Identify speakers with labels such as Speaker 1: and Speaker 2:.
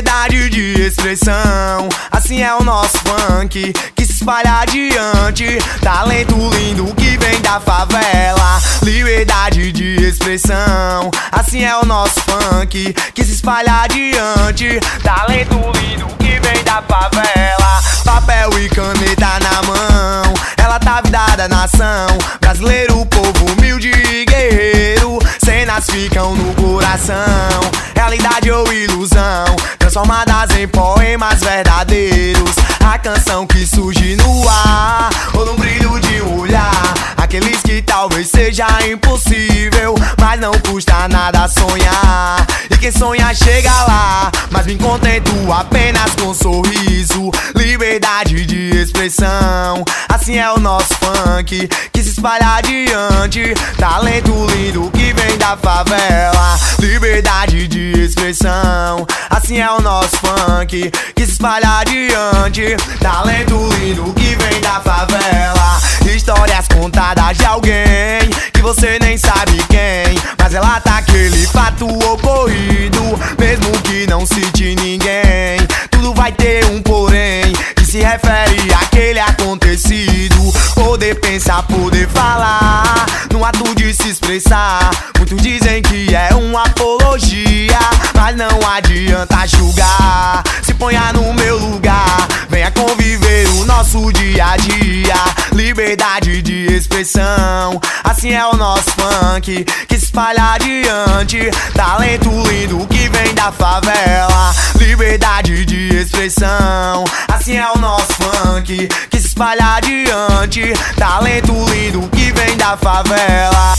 Speaker 1: liberdade de expressão. Assim é o nosso funk que se espalha adiante. Talento lindo que vem da favela. Liberdade de expressão. Assim é o nosso funk que se espalha adiante. Talento lindo Realidade ou ilusão. Transformadas em poemas verdadeiros. A canção que surge no ar. Ou no brilho de um olhar. Aqueles que talvez seja impossível. Mas não custa nada sonhar. E quem sonha chega lá. Mas me contento apenas com um sorriso. Liberdade de expressão. Assim é o nosso funk que se espalha adiante. Talento lindo que da favela. Liberdade de expressão. Assim é o nosso funk que se espalha adiante. Talento lindo que vem da favela. Histórias contadas de alguém que você nem sabe quem. Mas ela tá aquele fato ocorrido. Mesmo que não cite ninguém. Tudo vai ter um porém que se refere àquele acontecido. Poder pensar, poder falar. No ato de se expressar. Muitos dizem que é uma apologia. Mas não adianta julgar. Se ponha no meu lugar. Venha conviver o nosso dia a dia. Liberdade de expressão. Assim é o nosso funk que espalha adiante. Talento lindo que vem da favela. Liberdade de expressão. Assim é o nosso funk que espalha adiante. Talento lindo que vem da favela.